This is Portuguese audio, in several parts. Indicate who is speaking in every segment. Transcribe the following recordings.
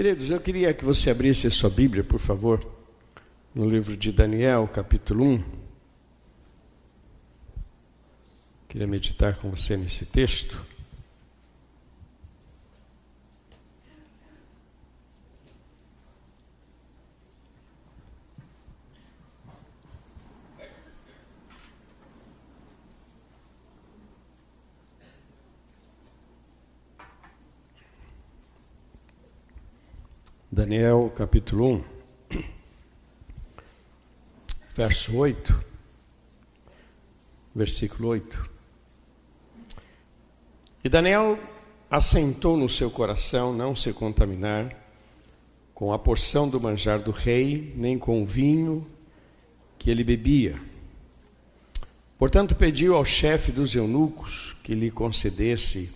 Speaker 1: Queridos, eu queria que você abrisse a sua Bíblia, por favor, no livro de Daniel, capítulo 1. Queria meditar com você nesse texto. Daniel capítulo 1, verso 8, versículo 8. E Daniel assentou no seu coração não se contaminar com a porção do manjar do rei, nem com o vinho que ele bebia. Portanto, pediu ao chefe dos eunucos que lhe concedesse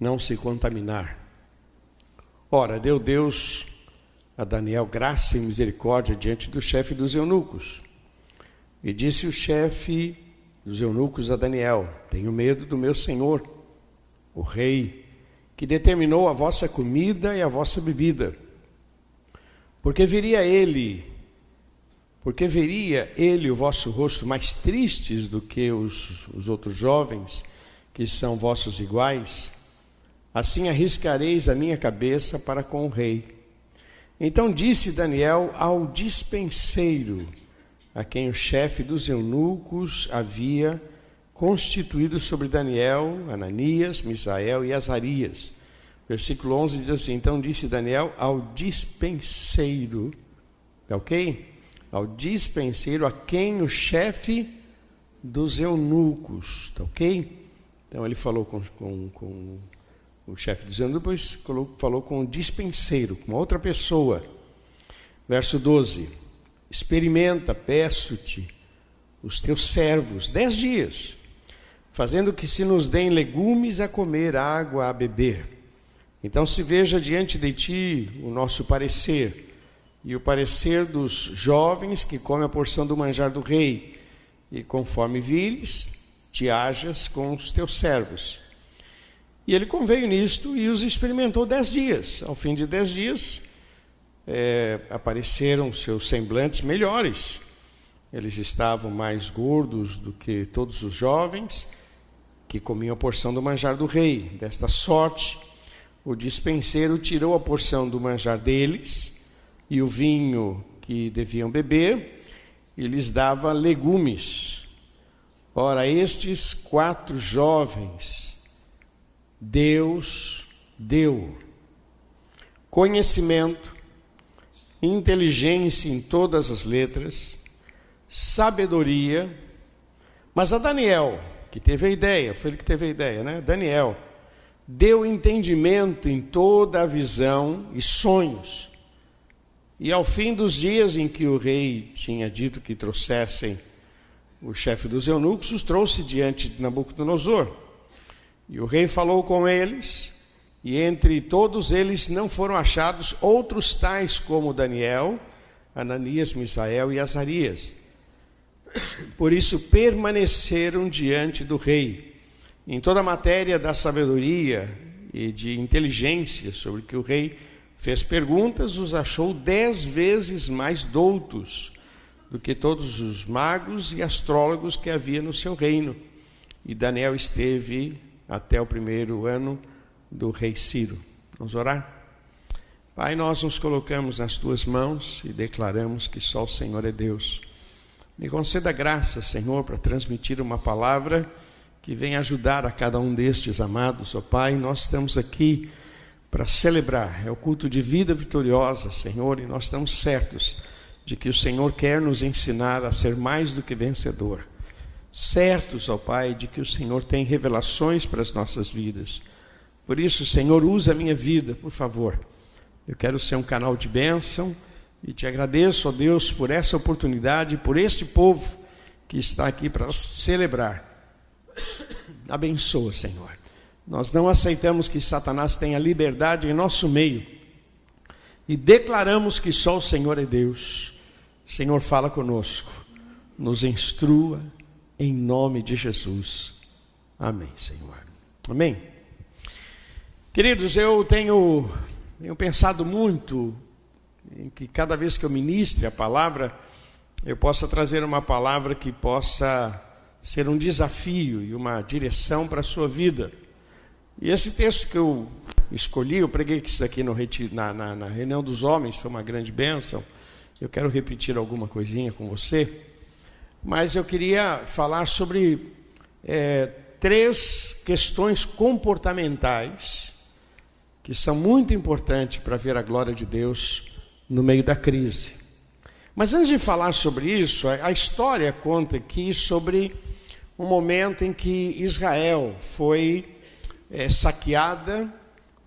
Speaker 1: não se contaminar. Ora, deu Deus a Daniel graça e misericórdia diante do chefe dos eunucos. E disse o chefe dos eunucos a Daniel: Tenho medo do meu senhor, o rei, que determinou a vossa comida e a vossa bebida. Porque viria ele, porque veria ele o vosso rosto mais tristes do que os, os outros jovens que são vossos iguais Assim arriscareis a minha cabeça para com o rei. Então disse Daniel ao dispenseiro, a quem o chefe dos eunucos havia constituído sobre Daniel, Ananias, Misael e Azarias. Versículo 11 diz assim: Então disse Daniel ao dispenseiro, tá ok? Ao dispenseiro a quem o chefe dos eunucos, tá ok? Então ele falou com, com, com o chefe eunucos depois falou com o dispenseiro, com outra pessoa. Verso 12: Experimenta, peço-te, os teus servos, dez dias, fazendo que se nos deem legumes a comer, água a beber. Então se veja diante de ti o nosso parecer, e o parecer dos jovens que comem a porção do manjar do rei, e conforme viles, te hajas com os teus servos e ele conveio nisto e os experimentou dez dias. Ao fim de dez dias, é, apareceram seus semblantes melhores. Eles estavam mais gordos do que todos os jovens que comiam a porção do manjar do rei. Desta sorte, o dispenseiro tirou a porção do manjar deles e o vinho que deviam beber e lhes dava legumes. Ora, estes quatro jovens Deus deu conhecimento, inteligência em todas as letras, sabedoria, mas a Daniel, que teve a ideia, foi ele que teve a ideia, né? Daniel, deu entendimento em toda a visão e sonhos. E ao fim dos dias em que o rei tinha dito que trouxessem o chefe dos eunucos, os trouxe diante de Nabucodonosor. E o rei falou com eles, e entre todos eles não foram achados outros tais como Daniel, Ananias, Misael e Azarias. Por isso permaneceram diante do rei. Em toda a matéria da sabedoria e de inteligência sobre que o rei fez perguntas, os achou dez vezes mais doutos do que todos os magos e astrólogos que havia no seu reino. E Daniel esteve até o primeiro ano do rei Ciro. Vamos orar? Pai, nós nos colocamos nas tuas mãos e declaramos que só o Senhor é Deus. Me conceda graça, Senhor, para transmitir uma palavra que venha ajudar a cada um destes amados, ó oh, Pai. Nós estamos aqui para celebrar, é o culto de vida vitoriosa, Senhor, e nós estamos certos de que o Senhor quer nos ensinar a ser mais do que vencedor certos, ó Pai, de que o Senhor tem revelações para as nossas vidas. Por isso, Senhor, usa a minha vida, por favor. Eu quero ser um canal de bênção e te agradeço, ó Deus, por essa oportunidade, por este povo que está aqui para celebrar. Abençoa, Senhor. Nós não aceitamos que Satanás tenha liberdade em nosso meio e declaramos que só o Senhor é Deus. Senhor, fala conosco, nos instrua, em nome de Jesus. Amém, Senhor. Amém. Queridos, eu tenho tenho pensado muito em que cada vez que eu ministre a palavra, eu possa trazer uma palavra que possa ser um desafio e uma direção para a sua vida. E esse texto que eu escolhi, eu preguei isso aqui no, na, na, na reunião dos homens, foi uma grande bênção. Eu quero repetir alguma coisinha com você, mas eu queria falar sobre é, três questões comportamentais que são muito importantes para ver a glória de Deus no meio da crise. Mas antes de falar sobre isso, a história conta aqui sobre um momento em que Israel foi é, saqueada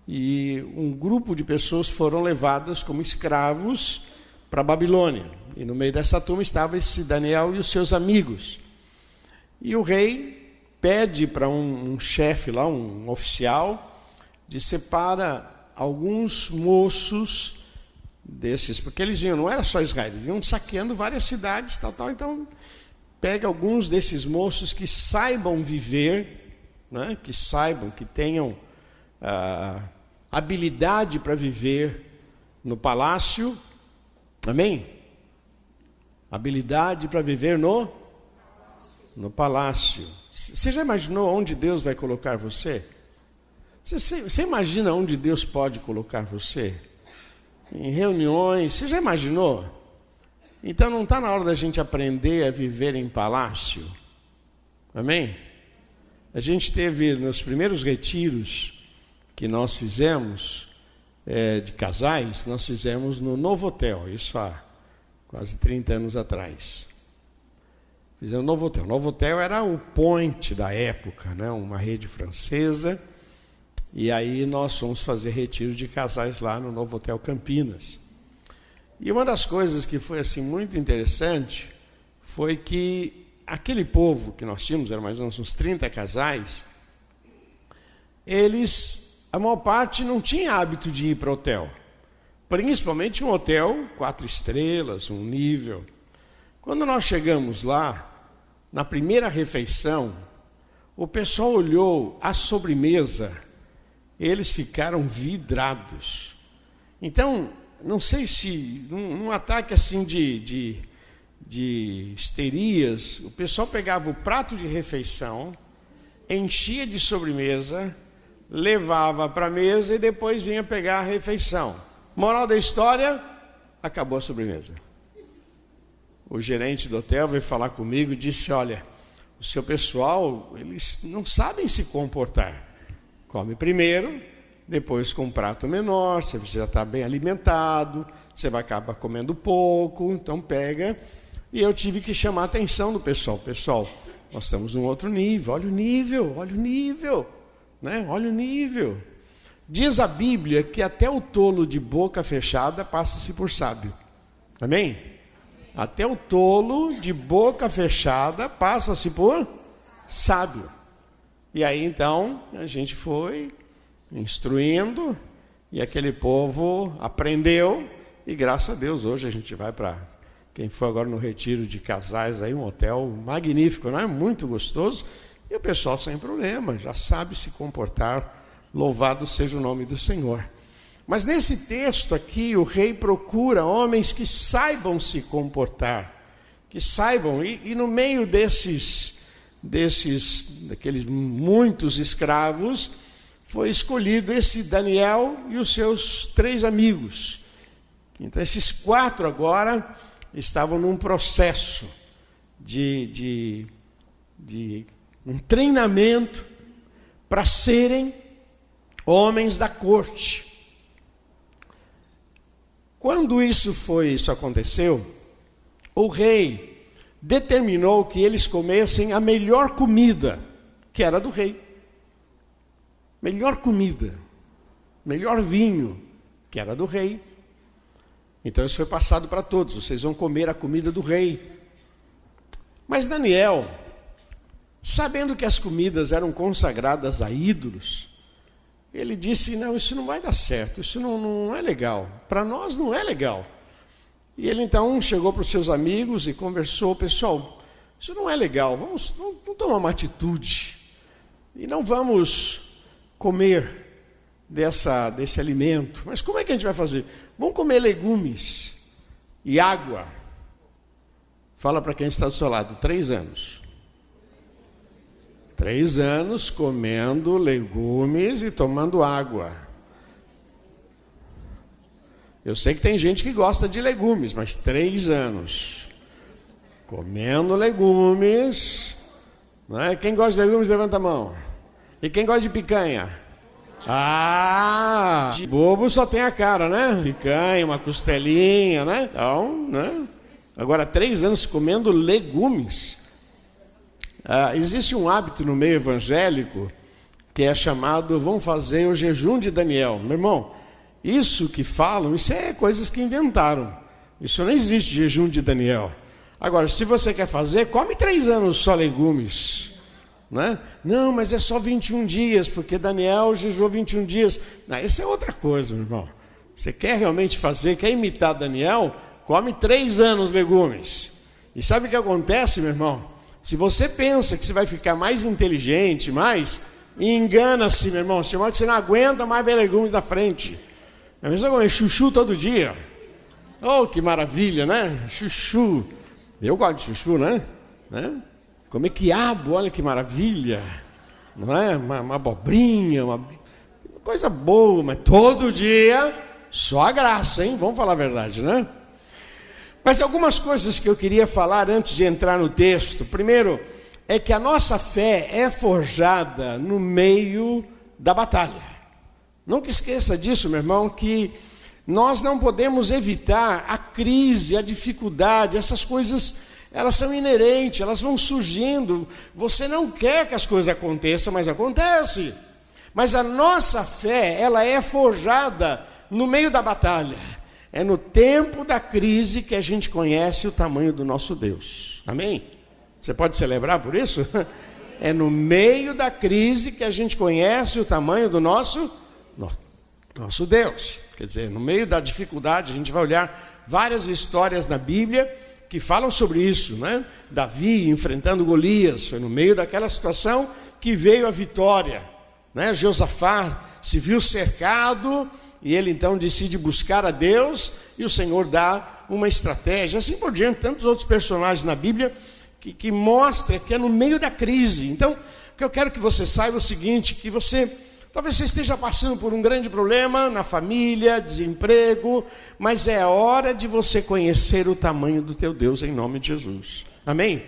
Speaker 1: e um grupo de pessoas foram levadas como escravos para a Babilônia. E no meio dessa turma estava esse Daniel e os seus amigos. E o rei pede para um, um chefe lá, um oficial, de separa alguns moços desses, porque eles vinham, não era só Israel, eles vinham saqueando várias cidades, tal, tal, então pega alguns desses moços que saibam viver, né, que saibam, que tenham ah, habilidade para viver no palácio, amém? Habilidade para viver no no palácio. Você já imaginou onde Deus vai colocar você? Você, você imagina onde Deus pode colocar você? Em reuniões, você já imaginou? Então não está na hora da gente aprender a viver em palácio? Amém? A gente teve nos primeiros retiros que nós fizemos é, de casais, nós fizemos no Novo Hotel, isso há quase 30 anos atrás. Fizemos o Novo Hotel. O Novo Hotel era o point da época, né? uma rede francesa. E aí nós fomos fazer retiros de casais lá no Novo Hotel Campinas. E uma das coisas que foi assim muito interessante foi que aquele povo que nós tínhamos, eram mais ou menos uns 30 casais, eles, a maior parte não tinha hábito de ir para hotel. Principalmente um hotel quatro estrelas, um nível. Quando nós chegamos lá, na primeira refeição, o pessoal olhou a sobremesa, eles ficaram vidrados. Então, não sei se, num, num ataque assim de, de, de histerias, o pessoal pegava o prato de refeição, enchia de sobremesa, levava para a mesa e depois vinha pegar a refeição. Moral da história: acabou a sobremesa o gerente do hotel veio falar comigo e disse: Olha, o seu pessoal, eles não sabem se comportar. Come primeiro, depois com um prato menor, você já está bem alimentado, você vai acabar comendo pouco, então pega. E eu tive que chamar a atenção do pessoal. Pessoal, nós estamos num outro nível, olha o nível, olha o nível, né? olha o nível. Diz a Bíblia que até o tolo de boca fechada passa-se por sábio. Amém? Até o tolo de boca fechada passa-se por sábio. E aí então a gente foi instruindo e aquele povo aprendeu e graças a Deus hoje a gente vai para quem foi agora no retiro de casais aí um hotel magnífico, não é muito gostoso e o pessoal sem problema já sabe se comportar. Louvado seja o nome do Senhor. Mas nesse texto aqui, o rei procura homens que saibam se comportar, que saibam, e, e no meio desses, desses, daqueles muitos escravos, foi escolhido esse Daniel e os seus três amigos. Então, esses quatro agora estavam num processo de, de, de um treinamento para serem homens da corte. Quando isso foi, isso aconteceu, o rei determinou que eles comessem a melhor comida, que era do rei. Melhor comida, melhor vinho, que era do rei. Então isso foi passado para todos, vocês vão comer a comida do rei. Mas Daniel, sabendo que as comidas eram consagradas a ídolos, ele disse: Não, isso não vai dar certo, isso não, não é legal. Para nós não é legal. E ele então chegou para os seus amigos e conversou: Pessoal, isso não é legal, vamos, vamos tomar uma atitude. E não vamos comer dessa, desse alimento. Mas como é que a gente vai fazer? Vamos comer legumes e água. Fala para quem está do seu lado, três anos. Três anos comendo legumes e tomando água. Eu sei que tem gente que gosta de legumes, mas três anos comendo legumes. Né? Quem gosta de legumes, levanta a mão. E quem gosta de picanha? Ah, bobo só tem a cara, né? Picanha, uma costelinha, né? Então, né? Agora, três anos comendo legumes. Ah, existe um hábito no meio evangélico que é chamado vão fazer o jejum de Daniel. Meu irmão, isso que falam, isso é coisas que inventaram. Isso não existe jejum de Daniel. Agora, se você quer fazer, come três anos só legumes. Né? Não, mas é só 21 dias, porque Daniel jejuou 21 dias. Não, isso é outra coisa, meu irmão. Você quer realmente fazer, quer imitar Daniel? Come três anos legumes. E sabe o que acontece, meu irmão? Se você pensa que você vai ficar mais inteligente, mais, engana-se, meu irmão. Você que você não aguenta mais ver legumes da frente. É mesmo comer chuchu todo dia. Oh, que maravilha, né? Chuchu. Eu gosto de chuchu, né? né? Comer quiabo, olha que maravilha. Não é? Uma, uma abobrinha, uma coisa boa, mas todo dia só a graça, hein? Vamos falar a verdade, né? Mas algumas coisas que eu queria falar antes de entrar no texto. Primeiro, é que a nossa fé é forjada no meio da batalha. Nunca esqueça disso, meu irmão, que nós não podemos evitar a crise, a dificuldade, essas coisas elas são inerentes, elas vão surgindo. Você não quer que as coisas aconteçam, mas acontece. Mas a nossa fé, ela é forjada no meio da batalha. É no tempo da crise que a gente conhece o tamanho do nosso Deus. Amém? Você pode celebrar por isso? É no meio da crise que a gente conhece o tamanho do nosso nosso Deus. Quer dizer, no meio da dificuldade, a gente vai olhar várias histórias na Bíblia que falam sobre isso, né? Davi enfrentando Golias, foi no meio daquela situação que veio a vitória, né? Josafá se viu cercado e ele então decide buscar a Deus e o Senhor dá uma estratégia, assim por diante, tantos outros personagens na Bíblia que, que mostra que é no meio da crise. Então, o que eu quero que você saiba é o seguinte, que você Talvez você esteja passando por um grande problema na família, desemprego, mas é hora de você conhecer o tamanho do teu Deus em nome de Jesus. Amém?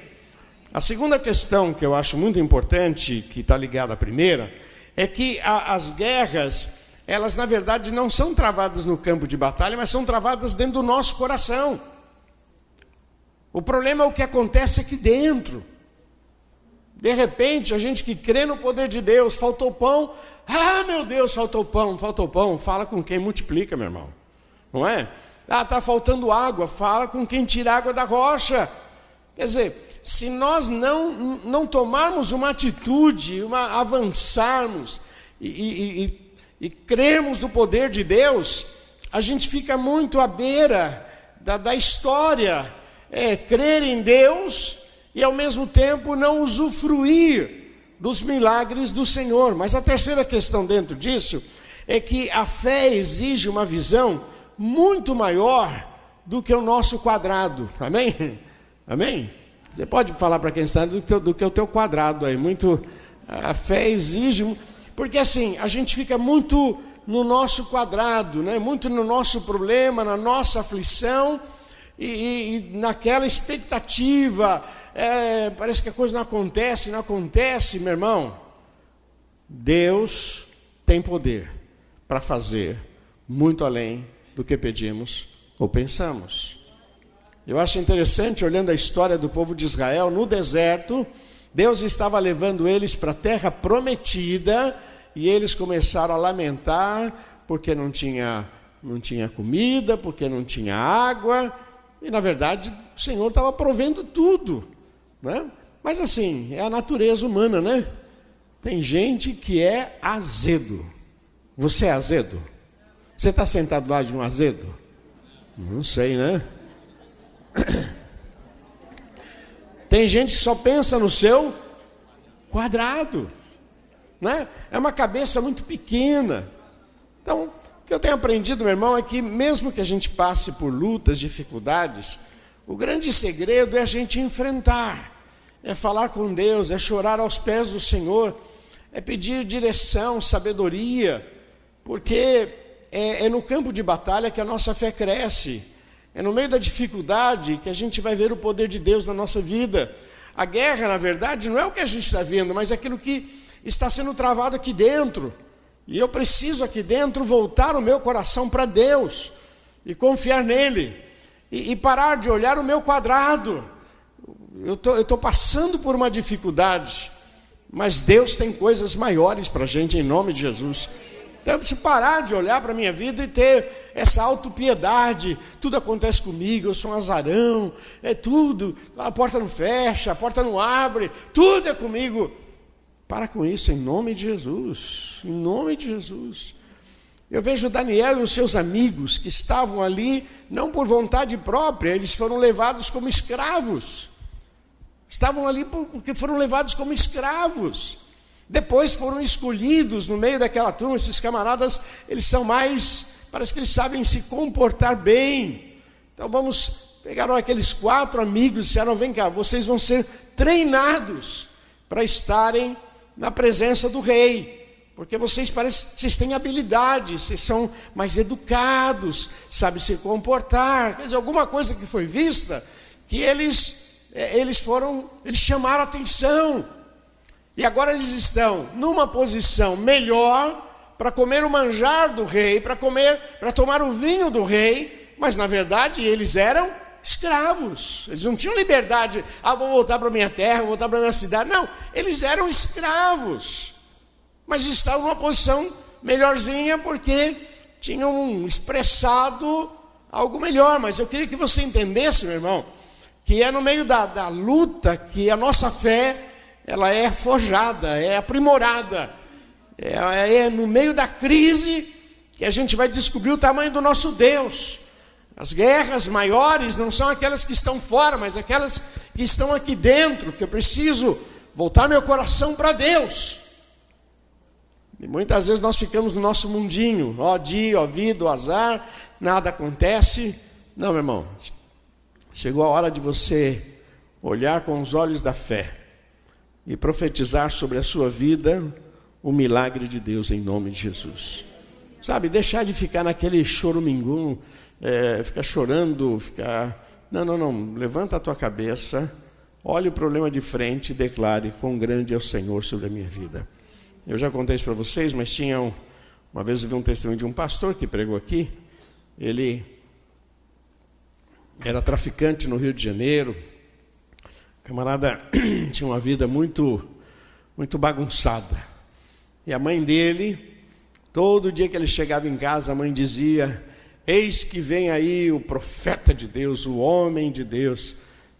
Speaker 1: A segunda questão que eu acho muito importante, que está ligada à primeira, é que a, as guerras, elas na verdade não são travadas no campo de batalha, mas são travadas dentro do nosso coração. O problema é o que acontece aqui dentro. De repente, a gente que crê no poder de Deus, faltou pão, ah, meu Deus, faltou pão, faltou pão. Fala com quem multiplica, meu irmão. Não é? Ah, está faltando água. Fala com quem tira água da rocha. Quer dizer, se nós não, não tomarmos uma atitude, uma avançarmos e, e, e, e crermos no poder de Deus, a gente fica muito à beira da, da história. É crer em Deus e ao mesmo tempo não usufruir dos milagres do Senhor. Mas a terceira questão dentro disso é que a fé exige uma visão muito maior do que o nosso quadrado. Amém? Amém? Você pode falar para quem está do, do que o teu quadrado aí. Muito a fé exige, porque assim a gente fica muito no nosso quadrado, né? Muito no nosso problema, na nossa aflição e, e, e naquela expectativa é, parece que a coisa não acontece, não acontece, meu irmão. Deus tem poder para fazer muito além do que pedimos ou pensamos. Eu acho interessante, olhando a história do povo de Israel, no deserto, Deus estava levando eles para a terra prometida e eles começaram a lamentar porque não tinha, não tinha comida, porque não tinha água, e na verdade o Senhor estava provendo tudo. Né? Mas assim, é a natureza humana, né? Tem gente que é azedo. Você é azedo? Você está sentado lá de um azedo? Não sei, né? Tem gente que só pensa no seu quadrado, né? É uma cabeça muito pequena. Então, o que eu tenho aprendido, meu irmão, é que mesmo que a gente passe por lutas, dificuldades, o grande segredo é a gente enfrentar, é falar com Deus, é chorar aos pés do Senhor, é pedir direção, sabedoria, porque é, é no campo de batalha que a nossa fé cresce, é no meio da dificuldade que a gente vai ver o poder de Deus na nossa vida. A guerra, na verdade, não é o que a gente está vendo, mas é aquilo que está sendo travado aqui dentro. E eu preciso aqui dentro voltar o meu coração para Deus e confiar nele e, e, parar de olhar o meu quadrado. Eu estou passando por uma dificuldade, mas Deus tem coisas maiores para a gente em nome de Jesus. Então eu preciso parar de olhar para a minha vida e ter essa autopiedade. Tudo acontece comigo, eu sou um azarão, é tudo. A porta não fecha, a porta não abre, tudo é comigo. Para com isso, em nome de Jesus. Em nome de Jesus. Eu vejo Daniel e os seus amigos que estavam ali, não por vontade própria, eles foram levados como escravos. Estavam ali porque foram levados como escravos. Depois foram escolhidos no meio daquela turma, esses camaradas, eles são mais, parece que eles sabem se comportar bem. Então vamos pegaram aqueles quatro amigos e disseram: vem cá, vocês vão ser treinados para estarem na presença do rei. Porque vocês parecem, vocês têm habilidade, vocês são mais educados, sabem se comportar. Quer dizer, alguma coisa que foi vista que eles, é, eles foram, eles chamaram atenção. E agora eles estão numa posição melhor para comer o manjar do rei, para comer, para tomar o vinho do rei, mas na verdade eles eram escravos. Eles não tinham liberdade, ah, vou voltar para minha terra, vou voltar para minha cidade. Não, eles eram escravos. Mas estavam numa posição melhorzinha porque tinham expressado algo melhor. Mas eu queria que você entendesse, meu irmão, que é no meio da, da luta que a nossa fé ela é forjada, é aprimorada. É, é no meio da crise que a gente vai descobrir o tamanho do nosso Deus. As guerras maiores não são aquelas que estão fora, mas aquelas que estão aqui dentro, que eu preciso voltar meu coração para Deus. E muitas vezes nós ficamos no nosso mundinho, ó dia, ó vida, ó azar, nada acontece. Não, meu irmão, chegou a hora de você olhar com os olhos da fé e profetizar sobre a sua vida o milagre de Deus em nome de Jesus. Sabe, deixar de ficar naquele chorumingun, é, ficar chorando, ficar. Não, não, não. Levanta a tua cabeça, olhe o problema de frente e declare: Quão grande é o Senhor sobre a minha vida. Eu já contei isso para vocês, mas tinha um, uma vez eu vi um testemunho de um pastor que pregou aqui. Ele era traficante no Rio de Janeiro, camarada tinha uma vida muito, muito bagunçada. E a mãe dele, todo dia que ele chegava em casa, a mãe dizia: Eis que vem aí o profeta de Deus, o homem de Deus.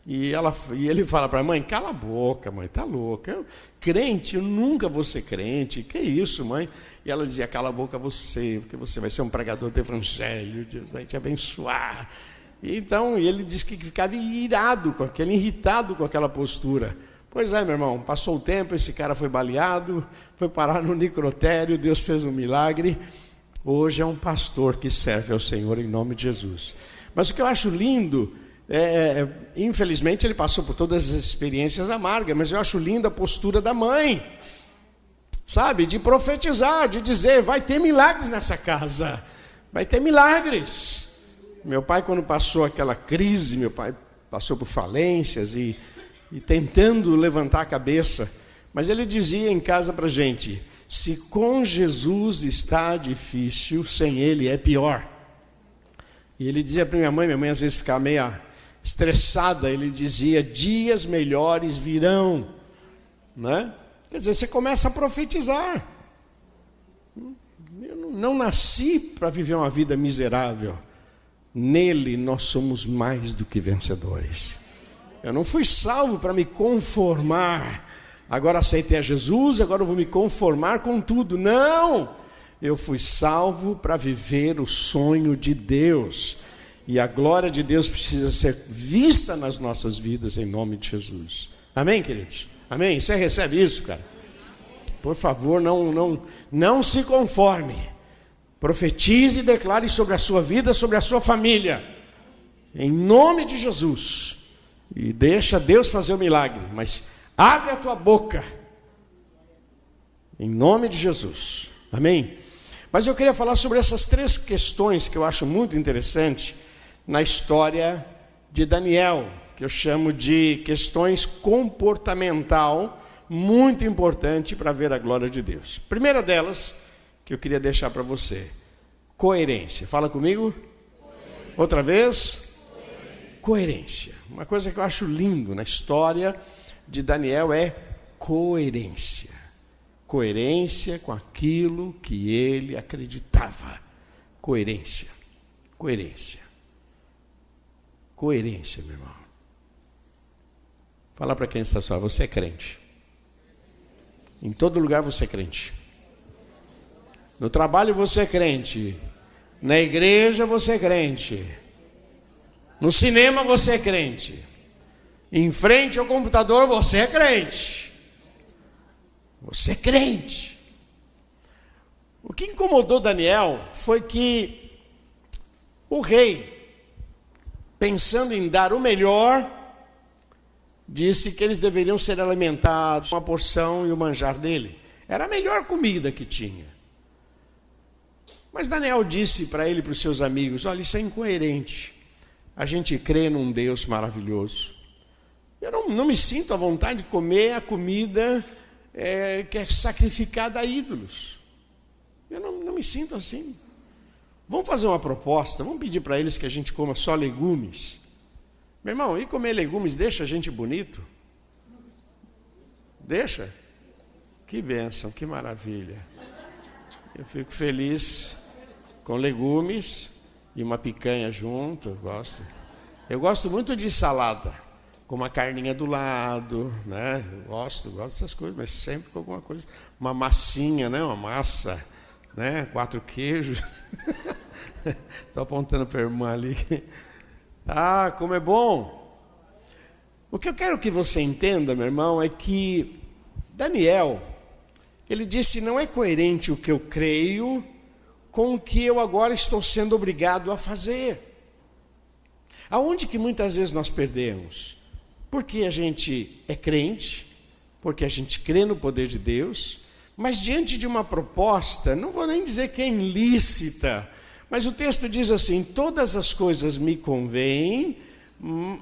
Speaker 1: E, ela, e ele fala para a mãe: Cala a boca, mãe, tá louca. Eu, crente, eu nunca vou ser crente. Que isso, mãe? E ela dizia: Cala a boca você, porque você vai ser um pregador do evangelho, Deus vai te abençoar. Então, ele disse que ficava irado com aquele, irritado com aquela postura. Pois é, meu irmão, passou o tempo, esse cara foi baleado, foi parar no necrotério, Deus fez um milagre. Hoje é um pastor que serve ao Senhor em nome de Jesus. Mas o que eu acho lindo, é, é infelizmente ele passou por todas as experiências amargas, mas eu acho linda a postura da mãe, sabe, de profetizar, de dizer: vai ter milagres nessa casa, vai ter milagres. Meu pai, quando passou aquela crise, meu pai passou por falências e, e tentando levantar a cabeça, mas ele dizia em casa para gente: se com Jesus está difícil, sem Ele é pior. E ele dizia para minha mãe, minha mãe às vezes ficava meio estressada, ele dizia: dias melhores virão. Né? Quer dizer, você começa a profetizar. Eu não nasci para viver uma vida miserável. Nele nós somos mais do que vencedores. Eu não fui salvo para me conformar. Agora aceitei a Jesus, agora eu vou me conformar com tudo. Não! Eu fui salvo para viver o sonho de Deus. E a glória de Deus precisa ser vista nas nossas vidas em nome de Jesus. Amém, queridos? Amém? Você recebe isso, cara? Por favor, não, não, não se conforme. Profetize e declare sobre a sua vida, sobre a sua família. Em nome de Jesus. E deixa Deus fazer o milagre, mas abre a tua boca. Em nome de Jesus. Amém. Mas eu queria falar sobre essas três questões que eu acho muito interessante na história de Daniel, que eu chamo de questões comportamental, muito importante para ver a glória de Deus. Primeira delas, que eu queria deixar para você, coerência. Fala comigo. Coerência. Outra vez. Coerência. coerência. Uma coisa que eu acho lindo na história de Daniel é coerência coerência com aquilo que ele acreditava. Coerência. Coerência. Coerência, meu irmão. Fala para quem está só, você é crente. Em todo lugar você é crente. No trabalho você é crente. Na igreja você é crente. No cinema você é crente. Em frente ao computador você é crente. Você é crente. O que incomodou Daniel foi que o rei, pensando em dar o melhor, disse que eles deveriam ser alimentados com a porção e o manjar dele. Era a melhor comida que tinha. Mas Daniel disse para ele e para os seus amigos: Olha, isso é incoerente. A gente crê num Deus maravilhoso. Eu não, não me sinto à vontade de comer a comida é, que é sacrificada a ídolos. Eu não, não me sinto assim. Vamos fazer uma proposta, vamos pedir para eles que a gente coma só legumes. Meu irmão, e comer legumes deixa a gente bonito? Deixa? Que bênção, que maravilha. Eu fico feliz com legumes e uma picanha junto, eu gosto. Eu gosto muito de salada com uma carninha do lado, né? Gosto, gosto dessas coisas, mas sempre com alguma coisa, uma massinha, né? Uma massa, né? Quatro queijos. Estou apontando para a irmã ali. Ah, como é bom! O que eu quero que você entenda, meu irmão, é que Daniel, ele disse: não é coerente o que eu creio com o que eu agora estou sendo obrigado a fazer. Aonde que muitas vezes nós perdemos? Porque a gente é crente, porque a gente crê no poder de Deus, mas diante de uma proposta, não vou nem dizer que é ilícita, mas o texto diz assim: todas as coisas me convêm, hum,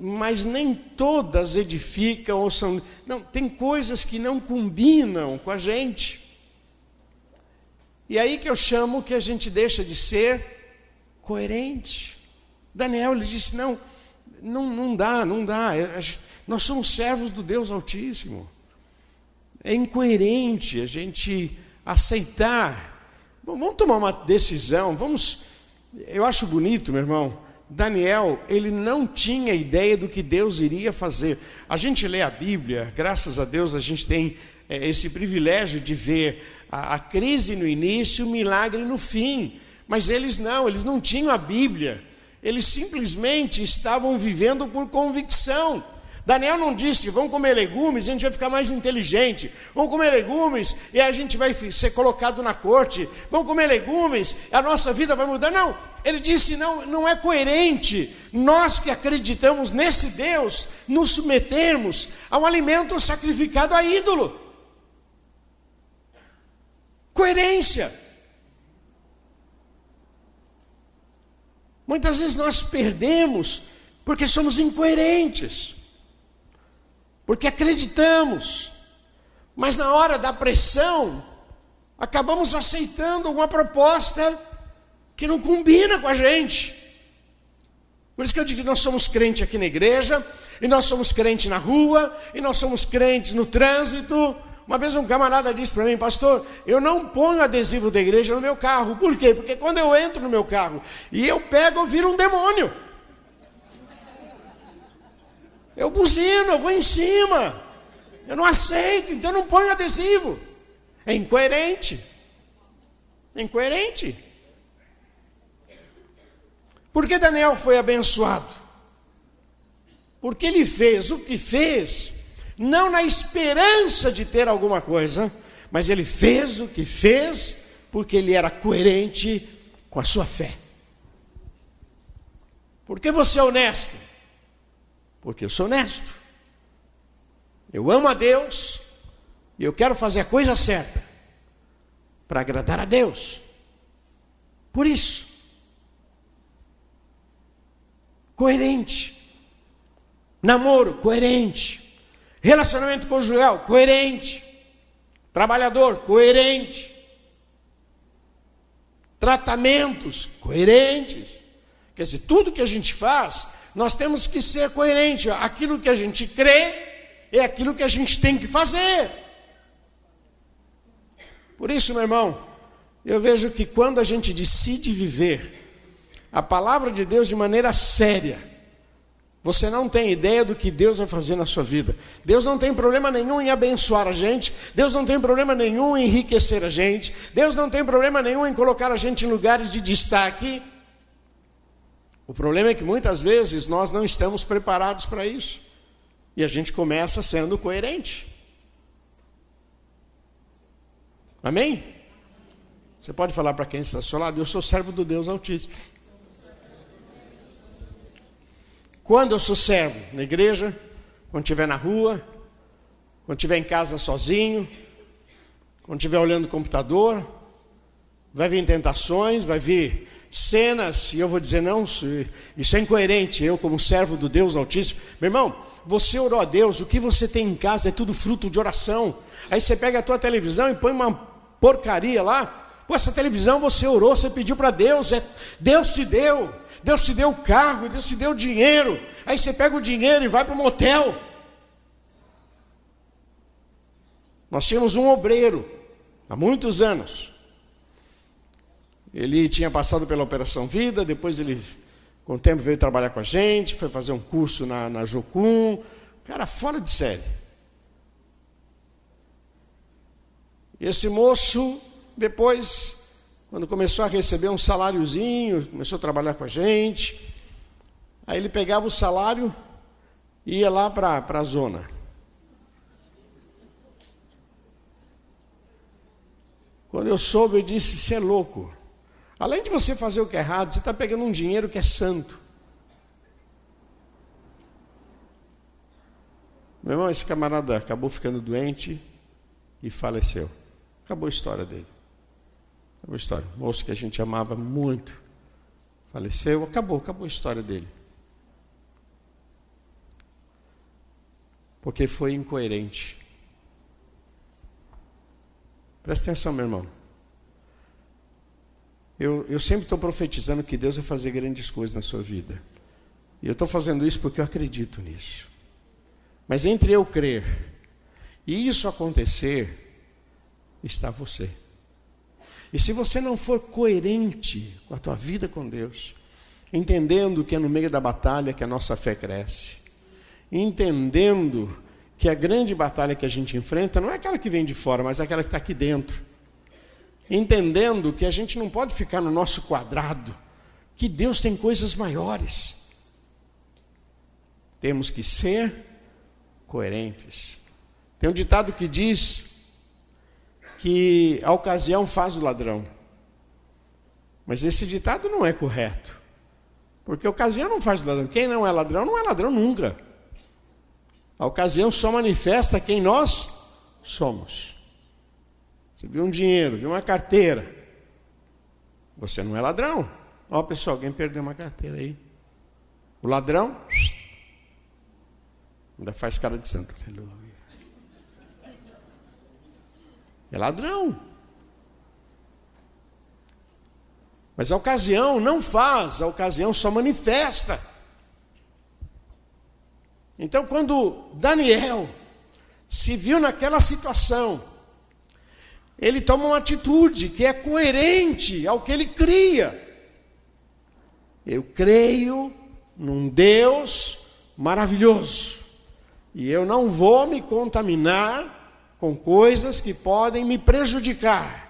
Speaker 1: mas nem todas edificam ou são. Não, tem coisas que não combinam com a gente. E aí que eu chamo que a gente deixa de ser coerente. Daniel lhe disse: não não, não dá, não dá. É, nós somos servos do Deus Altíssimo. É incoerente a gente aceitar. Bom, vamos tomar uma decisão, vamos. Eu acho bonito, meu irmão. Daniel, ele não tinha ideia do que Deus iria fazer. A gente lê a Bíblia, graças a Deus a gente tem é, esse privilégio de ver a, a crise no início, o milagre no fim. Mas eles não, eles não tinham a Bíblia. Eles simplesmente estavam vivendo por convicção. Daniel não disse, vamos comer legumes e a gente vai ficar mais inteligente. Vamos comer legumes e a gente vai ser colocado na corte. Vamos comer legumes e a nossa vida vai mudar. Não, ele disse, não, não é coerente nós que acreditamos nesse Deus nos submetermos a um alimento sacrificado a ídolo. Coerência. Muitas vezes nós perdemos porque somos incoerentes, porque acreditamos, mas na hora da pressão, acabamos aceitando uma proposta que não combina com a gente. Por isso que eu digo que nós somos crentes aqui na igreja, e nós somos crentes na rua, e nós somos crentes no trânsito, uma vez um camarada disse para mim, pastor, eu não ponho adesivo da igreja no meu carro. Por quê? Porque quando eu entro no meu carro e eu pego, eu viro um demônio. Eu buzino, eu vou em cima. Eu não aceito, então eu não ponho adesivo. É incoerente. É incoerente. Por que Daniel foi abençoado? Porque ele fez o que fez não na esperança de ter alguma coisa, mas ele fez o que fez Porque ele era coerente com a sua fé. Por que você é honesto? Porque eu sou honesto. Eu amo a Deus e eu quero fazer a coisa certa para agradar a Deus. Por isso, coerente. Namoro, coerente. Relacionamento conjugal, coerente. Trabalhador, coerente. Tratamentos, coerentes. Quer dizer, tudo que a gente faz, nós temos que ser coerente. Aquilo que a gente crê é aquilo que a gente tem que fazer. Por isso, meu irmão, eu vejo que quando a gente decide viver a palavra de Deus de maneira séria, você não tem ideia do que Deus vai fazer na sua vida. Deus não tem problema nenhum em abençoar a gente, Deus não tem problema nenhum em enriquecer a gente, Deus não tem problema nenhum em colocar a gente em lugares de destaque. O problema é que muitas vezes nós não estamos preparados para isso. E a gente começa sendo coerente. Amém? Você pode falar para quem está ao seu lado: Eu sou servo do Deus Altíssimo. Quando eu sou servo? Na igreja, quando estiver na rua, quando estiver em casa sozinho, quando estiver olhando o computador, vai vir tentações, vai vir cenas, e eu vou dizer, não, isso é incoerente, eu como servo do Deus Altíssimo. Meu irmão, você orou a Deus, o que você tem em casa é tudo fruto de oração. Aí você pega a tua televisão e põe uma porcaria lá. Pô, essa televisão você orou, você pediu para Deus, é, Deus te deu. Deus te deu o carro, Deus te deu o dinheiro. Aí você pega o dinheiro e vai para o motel. Nós tínhamos um obreiro, há muitos anos. Ele tinha passado pela Operação Vida, depois ele, com o tempo, veio trabalhar com a gente, foi fazer um curso na, na Jocum. Cara, fora de série. Esse moço, depois, quando começou a receber um saláriozinho, começou a trabalhar com a gente, aí ele pegava o salário e ia lá para a zona. Quando eu soube, eu disse: Você é louco. Além de você fazer o que é errado, você está pegando um dinheiro que é santo. Meu irmão, esse camarada acabou ficando doente e faleceu. Acabou a história dele. Acabou a história. O moço que a gente amava muito faleceu, acabou, acabou a história dele. Porque foi incoerente. Presta atenção, meu irmão. Eu, eu sempre estou profetizando que Deus vai fazer grandes coisas na sua vida. E eu estou fazendo isso porque eu acredito nisso. Mas entre eu crer e isso acontecer, está você. E se você não for coerente com a tua vida com Deus, entendendo que é no meio da batalha que a nossa fé cresce, entendendo que a grande batalha que a gente enfrenta não é aquela que vem de fora, mas é aquela que está aqui dentro, entendendo que a gente não pode ficar no nosso quadrado, que Deus tem coisas maiores. Temos que ser coerentes. Tem um ditado que diz que a ocasião faz o ladrão. Mas esse ditado não é correto. Porque a ocasião não faz o ladrão. Quem não é ladrão, não é ladrão nunca. A ocasião só manifesta quem nós somos. Você viu um dinheiro, viu uma carteira. Você não é ladrão. Ó, pessoal, alguém perdeu uma carteira aí. O ladrão ainda faz cara de santo. Aleluia. É ladrão. Mas a ocasião não faz, a ocasião só manifesta. Então, quando Daniel se viu naquela situação, ele toma uma atitude que é coerente ao que ele cria. Eu creio num Deus maravilhoso, e eu não vou me contaminar com coisas que podem me prejudicar.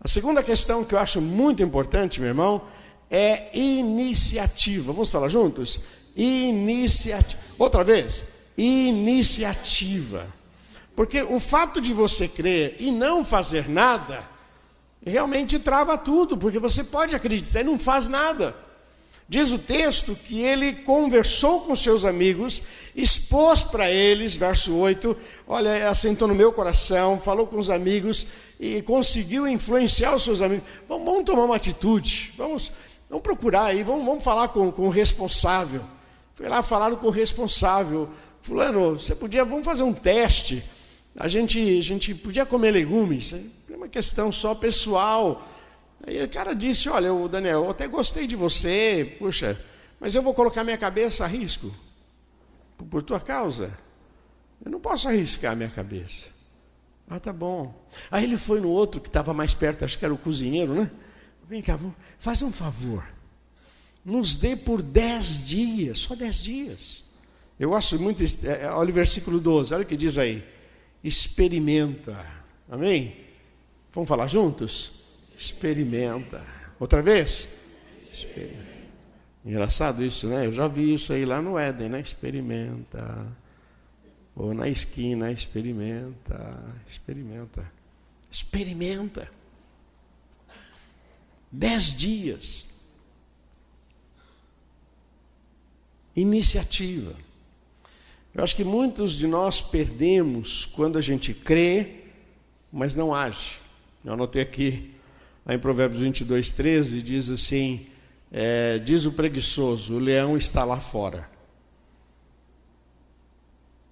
Speaker 1: A segunda questão que eu acho muito importante, meu irmão, é iniciativa. Vamos falar juntos? Iniciativa. Outra vez. Iniciativa. Porque o fato de você crer e não fazer nada, realmente trava tudo, porque você pode acreditar e não faz nada. Diz o texto que ele conversou com seus amigos, expôs para eles, verso 8, olha, assentou no meu coração, falou com os amigos e conseguiu influenciar os seus amigos. Vamos, vamos tomar uma atitude, vamos, vamos procurar aí, vamos, vamos falar com, com o responsável. Foi lá falaram com o responsável. Fulano, você podia, vamos fazer um teste. A gente, a gente podia comer legumes, é uma questão só pessoal. Aí o cara disse: Olha, o Daniel, eu até gostei de você, puxa, mas eu vou colocar minha cabeça a risco por tua causa. Eu não posso arriscar minha cabeça. Ah, tá bom. Aí ele foi no outro que estava mais perto, acho que era o cozinheiro, né? Vem cá, faz um favor nos dê por dez dias, só dez dias. Eu gosto muito, é, é, olha o versículo 12, olha o que diz aí. Experimenta, amém? Vamos falar juntos? Experimenta. Outra vez? Experimenta. Engraçado isso, né? Eu já vi isso aí lá no Éden, né? Experimenta. Ou na esquina, experimenta. Experimenta. Experimenta. Dez dias. iniciativa. Eu acho que muitos de nós perdemos quando a gente crê, mas não age. Eu anotei aqui, lá em Provérbios 22, 13, diz assim: é, diz o preguiçoso, o leão está lá fora.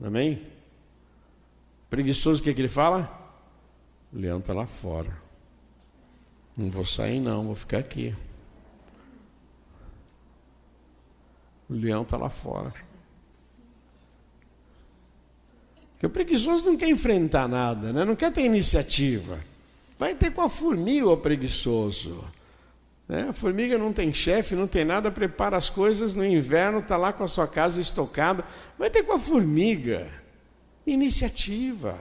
Speaker 1: Amém? Preguiçoso, o que, é que ele fala? O leão está lá fora. Não vou sair, não, vou ficar aqui. O leão está lá fora. Porque o preguiçoso não quer enfrentar nada, né? não quer ter iniciativa. Vai ter com a formiga o preguiçoso. Né? A formiga não tem chefe, não tem nada, prepara as coisas no inverno, está lá com a sua casa estocada. Vai ter com a formiga. Iniciativa.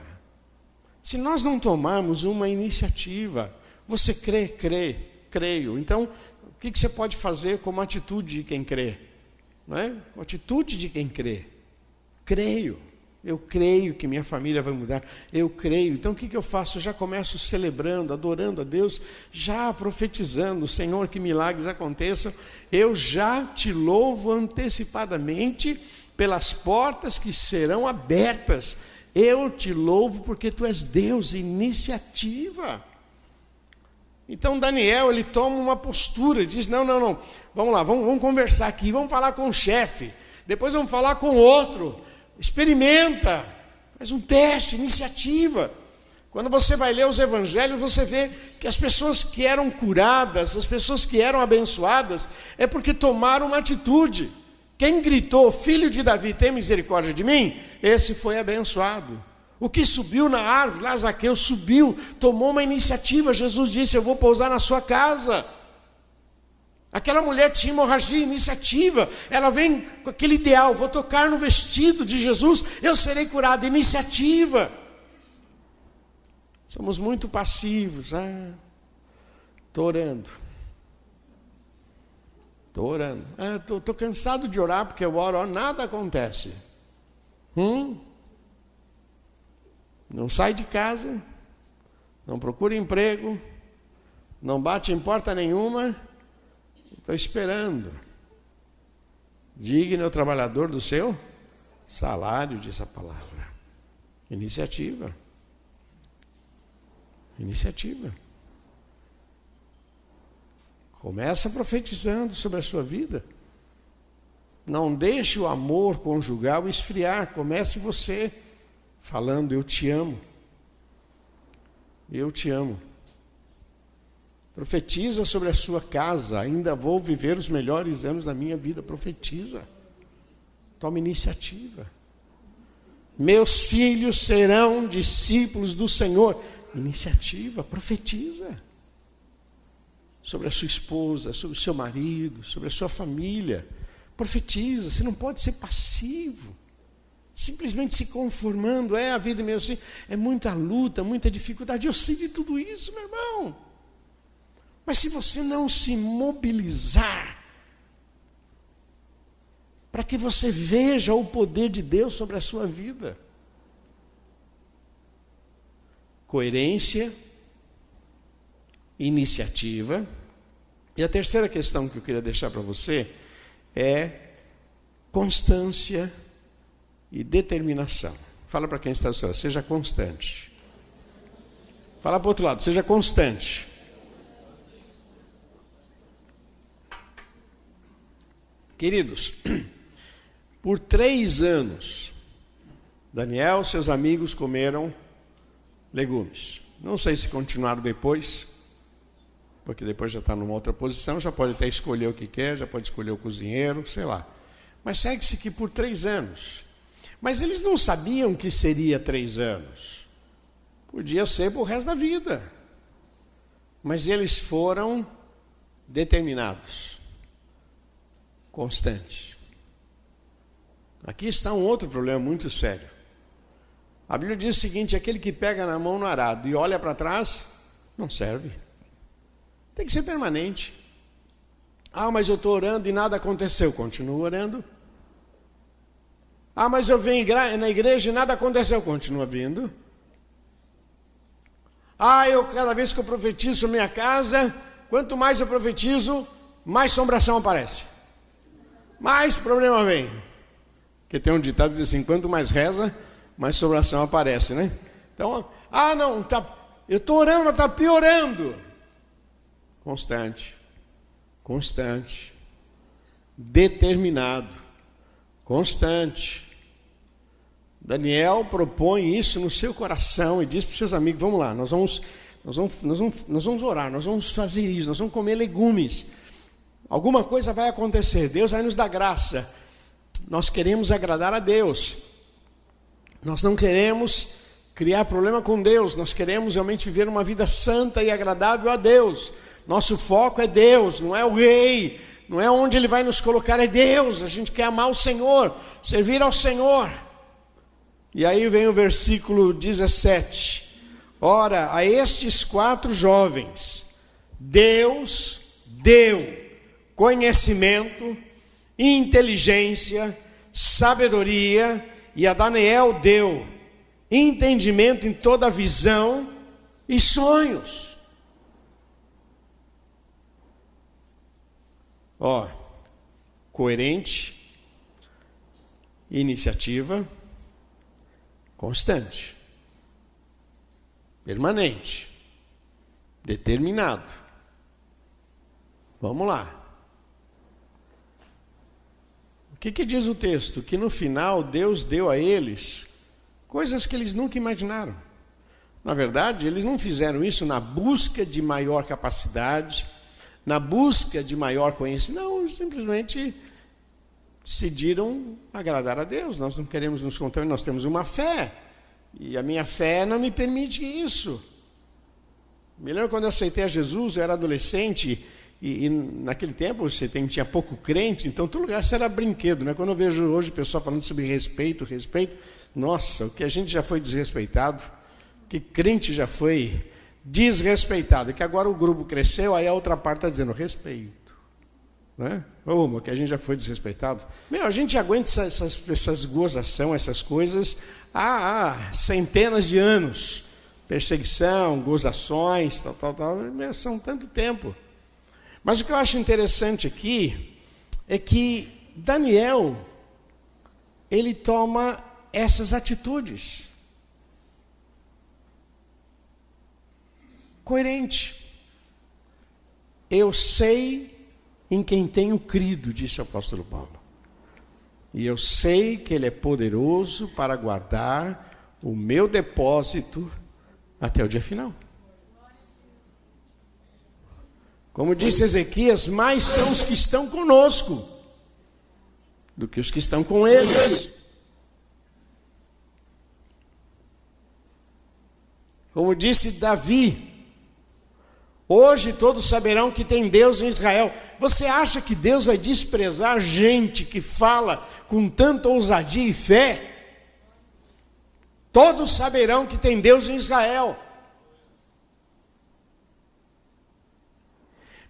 Speaker 1: Se nós não tomarmos uma iniciativa, você crê, crê, creio. Então, o que você pode fazer como atitude de quem crê? não é? Atitude de quem crê. Creio. Eu creio que minha família vai mudar. Eu creio. Então o que, que eu faço? Eu já começo celebrando, adorando a Deus, já profetizando, Senhor, que milagres aconteçam. Eu já te louvo antecipadamente pelas portas que serão abertas. Eu te louvo porque tu és Deus, iniciativa. Então Daniel ele toma uma postura, diz: não, não, não, vamos lá, vamos, vamos conversar aqui, vamos falar com o chefe, depois vamos falar com outro, experimenta, faz um teste, iniciativa. Quando você vai ler os evangelhos, você vê que as pessoas que eram curadas, as pessoas que eram abençoadas, é porque tomaram uma atitude. Quem gritou, filho de Davi, tem misericórdia de mim? Esse foi abençoado. O que subiu na árvore, lá Zaqueu subiu, tomou uma iniciativa. Jesus disse: Eu vou pousar na sua casa. Aquela mulher tinha hemorragia, iniciativa. Ela vem com aquele ideal: vou tocar no vestido de Jesus, eu serei curado. Iniciativa. Somos muito passivos. Ah, estou orando. Estou orando. Estou ah, cansado de orar porque eu oro, nada acontece. Hum? Não sai de casa, não procura emprego, não bate em porta nenhuma, estou esperando. Digno é o trabalhador do seu salário, diz a palavra. Iniciativa. Iniciativa. Começa profetizando sobre a sua vida. Não deixe o amor conjugal esfriar. Comece você falando: Eu te amo. Eu te amo. Profetiza sobre a sua casa. Ainda vou viver os melhores anos da minha vida. Profetiza. Toma iniciativa. Meus filhos serão discípulos do Senhor. Iniciativa, profetiza. Sobre a sua esposa, sobre o seu marido, sobre a sua família. Profetiza. Você não pode ser passivo simplesmente se conformando, é a vida mesmo assim, é muita luta, muita dificuldade. Eu sei de tudo isso, meu irmão. Mas se você não se mobilizar, para que você veja o poder de Deus sobre a sua vida, coerência, iniciativa. E a terceira questão que eu queria deixar para você é constância e determinação. Fala para quem está ao seu seja constante. Fala para o outro lado, seja constante. Queridos, por três anos, Daniel e seus amigos comeram legumes. Não sei se continuaram depois, porque depois já está numa outra posição, já pode até escolher o que quer, já pode escolher o cozinheiro, sei lá. Mas segue-se que por três anos. Mas eles não sabiam que seria três anos. Podia ser o resto da vida. Mas eles foram determinados constante. Aqui está um outro problema muito sério. A Bíblia diz o seguinte: aquele que pega na mão no arado e olha para trás, não serve. Tem que ser permanente. Ah, mas eu estou orando e nada aconteceu. Continua orando. Ah, mas eu venho na igreja e nada aconteceu. Continua vindo. Ah, eu cada vez que eu profetizo minha casa, quanto mais eu profetizo, mais sombração aparece mais problema vem. Porque tem um ditado que diz assim: quanto mais reza, mais sobração aparece, né? Então, ah, não, tá, eu estou orando, mas está piorando. Constante, constante, determinado, constante. Daniel propõe isso no seu coração e diz para os seus amigos: vamos lá, nós vamos, nós, vamos, nós, vamos, nós vamos orar, nós vamos fazer isso, nós vamos comer legumes. Alguma coisa vai acontecer, Deus vai nos dar graça. Nós queremos agradar a Deus. Nós não queremos criar problema com Deus, nós queremos realmente viver uma vida santa e agradável a Deus. Nosso foco é Deus, não é o rei, não é onde ele vai nos colocar, é Deus. A gente quer amar o Senhor, servir ao Senhor. E aí vem o versículo 17. Ora, a estes quatro jovens, Deus deu conhecimento, inteligência, sabedoria, e a Daniel deu entendimento em toda visão e sonhos. Ó, coerente, iniciativa, constante, permanente, determinado. Vamos lá. O que, que diz o texto? Que no final Deus deu a eles coisas que eles nunca imaginaram. Na verdade, eles não fizeram isso na busca de maior capacidade, na busca de maior conhecimento, não, simplesmente decidiram agradar a Deus. Nós não queremos nos contaminar, nós temos uma fé, e a minha fé não me permite isso. Me lembro quando eu aceitei a Jesus, eu era adolescente, e, e, naquele tempo você tem, tinha pouco crente, então todo lugar era brinquedo. Né? Quando eu vejo hoje o pessoal falando sobre respeito, respeito, nossa, o que a gente já foi desrespeitado, que crente já foi desrespeitado, que agora o grupo cresceu, aí a outra parte está dizendo respeito. Né? Uma, que a gente já foi desrespeitado. Meu, a gente aguenta essas, essas gozação, essas coisas há, há centenas de anos. Perseguição, gozações, tal, tal, tal, são tanto tempo. Mas o que eu acho interessante aqui é que Daniel ele toma essas atitudes. Coerente. Eu sei em quem tenho crido, disse o apóstolo Paulo. E eu sei que ele é poderoso para guardar o meu depósito até o dia final. Como disse Ezequias, mais são os que estão conosco do que os que estão com eles. Como disse Davi, hoje todos saberão que tem Deus em Israel. Você acha que Deus vai desprezar gente que fala com tanta ousadia e fé? Todos saberão que tem Deus em Israel.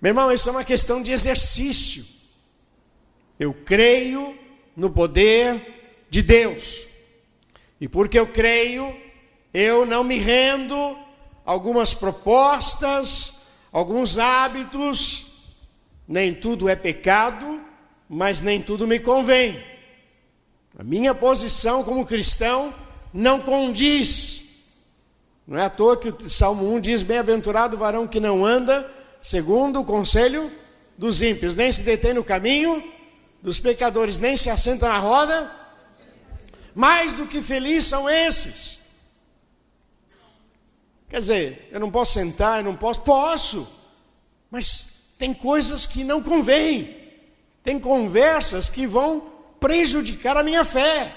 Speaker 1: Meu irmão, isso é uma questão de exercício. Eu creio no poder de Deus. E porque eu creio, eu não me rendo algumas propostas, alguns hábitos. Nem tudo é pecado, mas nem tudo me convém. A minha posição como cristão não condiz. Não é à toa que o Salmo 1 diz: Bem-aventurado o varão que não anda segundo o conselho dos ímpios, nem se detém no caminho dos pecadores, nem se assenta na roda. Mais do que felizes são esses. Quer dizer, eu não posso sentar, eu não posso, posso, mas tem coisas que não convêm, tem conversas que vão prejudicar a minha fé,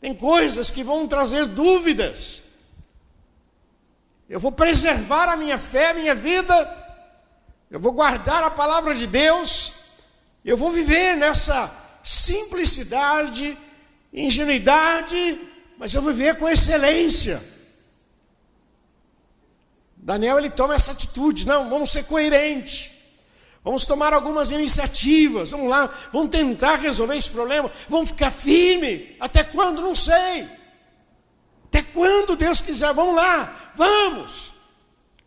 Speaker 1: tem coisas que vão trazer dúvidas. Eu vou preservar a minha fé, a minha vida, eu vou guardar a palavra de Deus, eu vou viver nessa simplicidade, ingenuidade, mas eu vou viver com excelência. Daniel ele toma essa atitude, não, vamos ser coerentes. Vamos tomar algumas iniciativas, vamos lá, vamos tentar resolver esse problema, vamos ficar firme, até quando? Não sei. Até quando Deus quiser, vamos lá, vamos.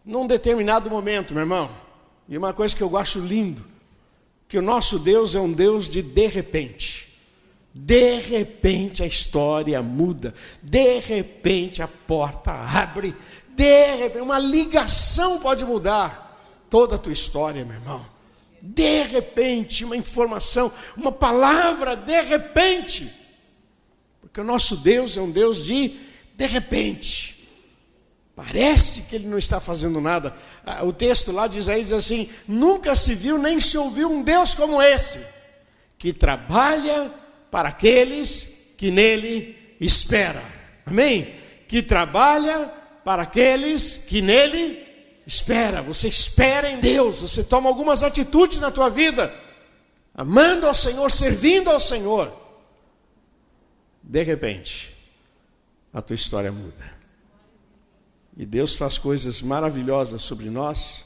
Speaker 1: Num determinado momento, meu irmão, e uma coisa que eu acho lindo, que o nosso Deus é um Deus de de repente. De repente a história muda, de repente a porta abre, de repente uma ligação pode mudar toda a tua história, meu irmão. De repente, uma informação, uma palavra, de repente. Porque o nosso Deus é um Deus de de repente. Parece que ele não está fazendo nada. Ah, o texto lá de Isaías diz assim: Nunca se viu nem se ouviu um Deus como esse, que trabalha para aqueles que nele espera. Amém? Que trabalha para aqueles que nele espera. Você espera em Deus, você toma algumas atitudes na tua vida, amando ao Senhor, servindo ao Senhor. De repente, a tua história muda e Deus faz coisas maravilhosas sobre nós,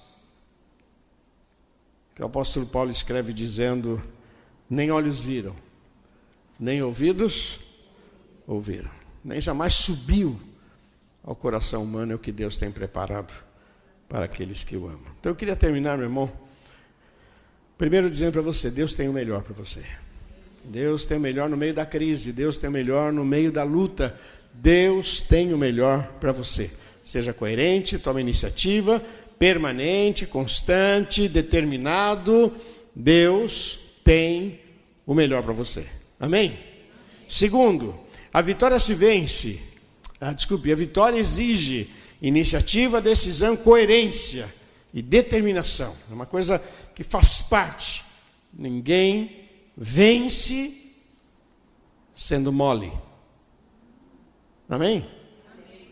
Speaker 1: que o apóstolo Paulo escreve dizendo: nem olhos viram, nem ouvidos ouviram, nem jamais subiu ao coração humano é o que Deus tem preparado para aqueles que o amam. Então eu queria terminar, meu irmão, primeiro dizendo para você: Deus tem o melhor para você. Deus tem o melhor no meio da crise, Deus tem o melhor no meio da luta, Deus tem o melhor para você. Seja coerente, tome iniciativa, permanente, constante, determinado. Deus tem o melhor para você. Amém? Segundo, a vitória se vence. Ah, desculpe, a vitória exige iniciativa, decisão, coerência e determinação. É uma coisa que faz parte. Ninguém vence sendo mole. Amém?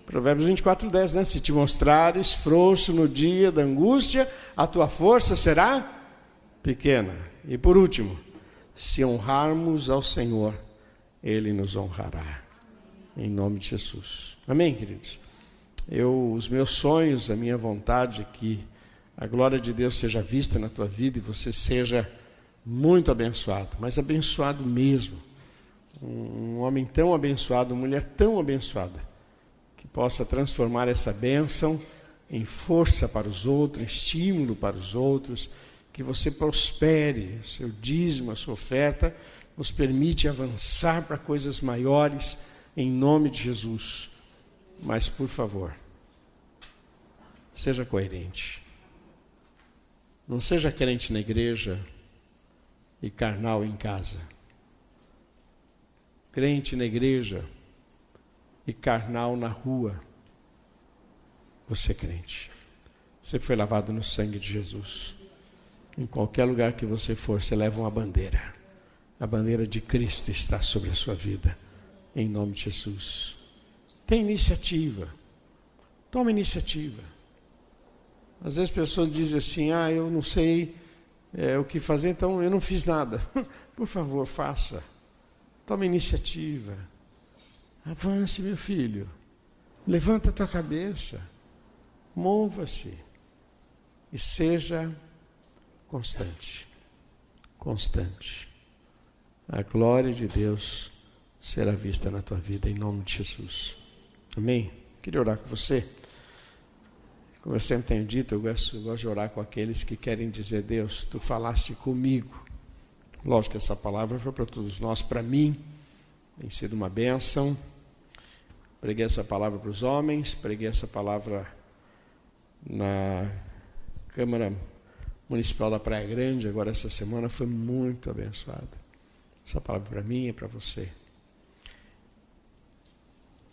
Speaker 1: Provérbios 24, 10, né? Se te mostrares frouxo no dia da angústia, a tua força será pequena. E por último, se honrarmos ao Senhor, Ele nos honrará. Em nome de Jesus. Amém, queridos? Eu, os meus sonhos, a minha vontade é que a glória de Deus seja vista na tua vida e você seja muito abençoado, mas abençoado mesmo. Um homem tão abençoado, uma mulher tão abençoada possa transformar essa bênção em força para os outros, em estímulo para os outros, que você prospere, seu dízimo, a sua oferta, nos permite avançar para coisas maiores, em nome de Jesus. Mas, por favor, seja coerente. Não seja crente na igreja e carnal em casa. Crente na igreja e carnal na rua. Você é crente. Você foi lavado no sangue de Jesus. Em qualquer lugar que você for, você leva uma bandeira. A bandeira de Cristo está sobre a sua vida. Em nome de Jesus. Tem iniciativa. Toma iniciativa. Às vezes pessoas dizem assim: ah, eu não sei é, o que fazer, então eu não fiz nada. Por favor, faça. Tome iniciativa. Avance, meu filho. Levanta a tua cabeça. Mova-se. E seja constante. Constante. A glória de Deus será vista na tua vida, em nome de Jesus. Amém? Queria orar com você. Como eu sempre tenho dito, eu gosto, eu gosto de orar com aqueles que querem dizer: Deus, tu falaste comigo. Lógico que essa palavra foi para todos nós, para mim, tem sido uma bênção. Preguei essa palavra para os homens, preguei essa palavra na Câmara Municipal da Praia Grande, agora essa semana foi muito abençoada. Essa palavra para mim e para você.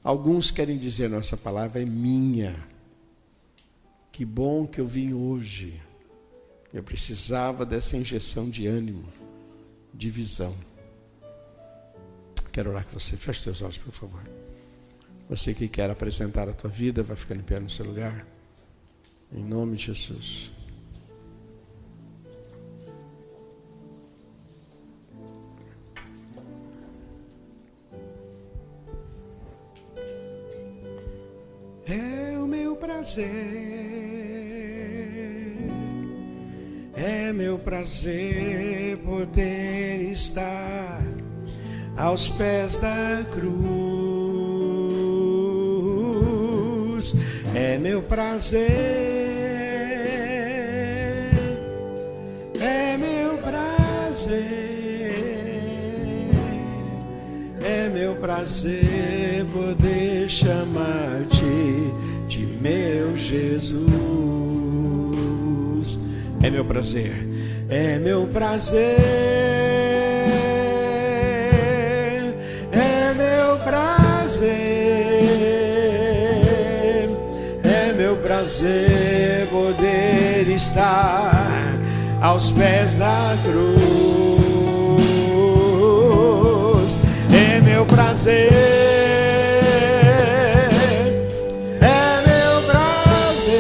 Speaker 1: Alguns querem dizer, nossa palavra é minha. Que bom que eu vim hoje. Eu precisava dessa injeção de ânimo, de visão. Quero orar com você. Feche seus olhos, por favor. Você que quer apresentar a tua vida, vai ficar em pé no seu lugar. Em nome de Jesus.
Speaker 2: É o meu prazer, é meu prazer poder estar aos pés da cruz. É meu prazer, é meu prazer, é meu prazer poder chamar-te de meu Jesus.
Speaker 1: É meu prazer.
Speaker 2: É meu prazer, prazer poder estar aos pés da cruz. É meu prazer, é meu prazer,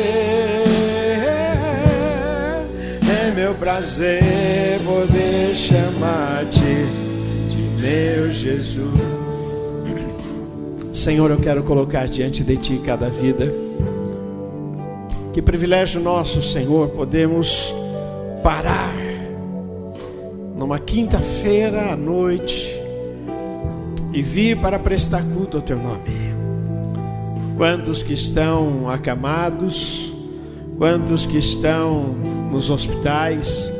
Speaker 2: é meu prazer poder chamar-te de meu Jesus.
Speaker 1: Senhor, eu quero colocar diante de Ti cada vida. Que privilégio nosso, Senhor, podemos parar numa quinta-feira à noite e vir para prestar culto ao Teu nome. Quantos que estão acamados, quantos que estão nos hospitais,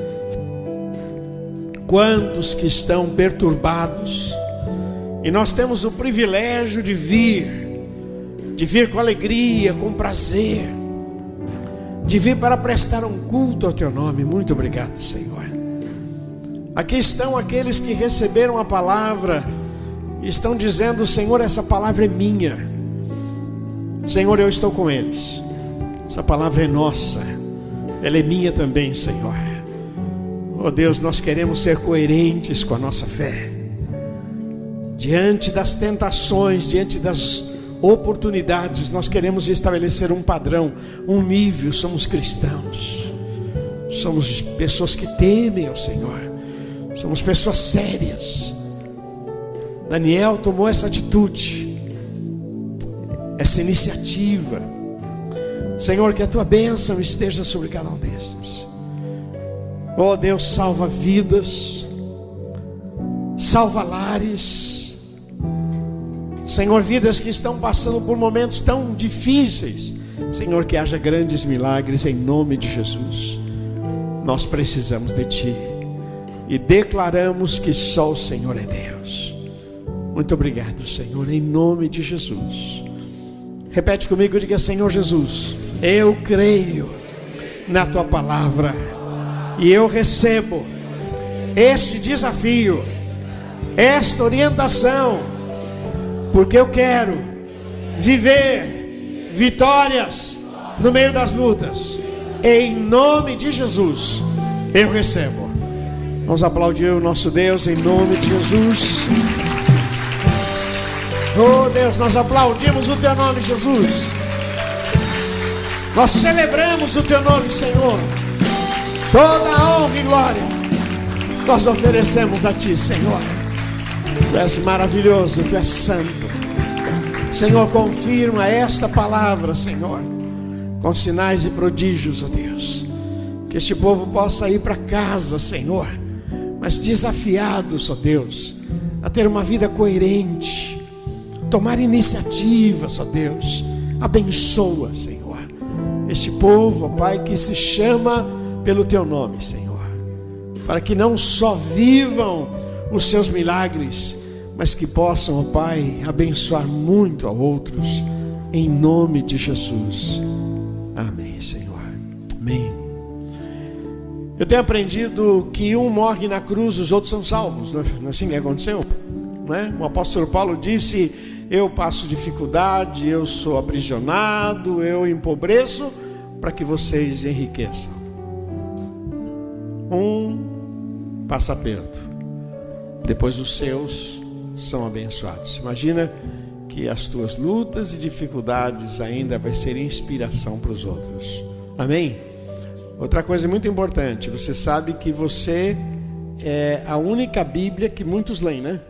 Speaker 1: quantos que estão perturbados, e nós temos o privilégio de vir, de vir com alegria, com prazer, de vir para prestar um culto ao Teu nome. Muito obrigado, Senhor. Aqui estão aqueles que receberam a palavra estão dizendo: Senhor, essa palavra é minha. Senhor, eu estou com eles. Essa palavra é nossa, ela é minha também, Senhor. Oh Deus, nós queremos ser coerentes com a nossa fé. Diante das tentações, diante das oportunidades, nós queremos estabelecer um padrão, um nível. Somos cristãos, somos pessoas que temem ao Senhor, somos pessoas sérias. Daniel tomou essa atitude, essa iniciativa. Senhor, que a tua bênção esteja sobre cada um desses. Oh Deus, salva vidas, salva lares. Senhor, vidas que estão passando por momentos tão difíceis. Senhor, que haja grandes milagres em nome de Jesus. Nós precisamos de Ti e declaramos que só o Senhor é Deus. Muito obrigado, Senhor, em nome de Jesus. Repete comigo, diga: Senhor Jesus, eu creio na Tua palavra e eu recebo este desafio, esta orientação, porque eu quero viver vitórias no meio das lutas. Em nome de Jesus, eu recebo. Vamos aplaudir o nosso Deus em nome de Jesus. Oh Deus, nós aplaudimos o teu nome, Jesus. Nós celebramos o teu nome, Senhor. Toda a honra e glória nós oferecemos a ti, Senhor. Tu és maravilhoso, tu és santo. Senhor, confirma esta palavra, Senhor, com sinais e prodígios, ó Deus. Que este povo possa ir para casa, Senhor, mas desafiados, ó Deus, a ter uma vida coerente, tomar iniciativas, ó Deus,
Speaker 2: Abençoa, Senhor, este povo, ó Pai, que se chama pelo teu nome, Senhor, para que não só vivam os seus milagres, mas que possam, ó Pai, abençoar muito a outros, em nome de Jesus. Amém, Senhor. Amém. Eu tenho aprendido que um morre na cruz, os outros são salvos. Não é assim que aconteceu? Não é? O apóstolo Paulo disse: Eu passo dificuldade, eu sou aprisionado, eu empobreço, para que vocês enriqueçam. Um passa perto, depois os seus são abençoados. Imagina que as tuas lutas e dificuldades ainda vai ser inspiração para os outros. Amém? Outra coisa muito importante, você sabe que você é a única Bíblia que muitos leem, né?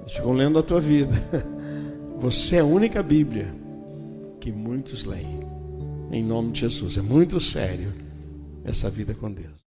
Speaker 2: Eles ficam lendo a tua vida. Você é a única Bíblia que muitos leem. Em nome de Jesus. É muito sério essa vida com Deus.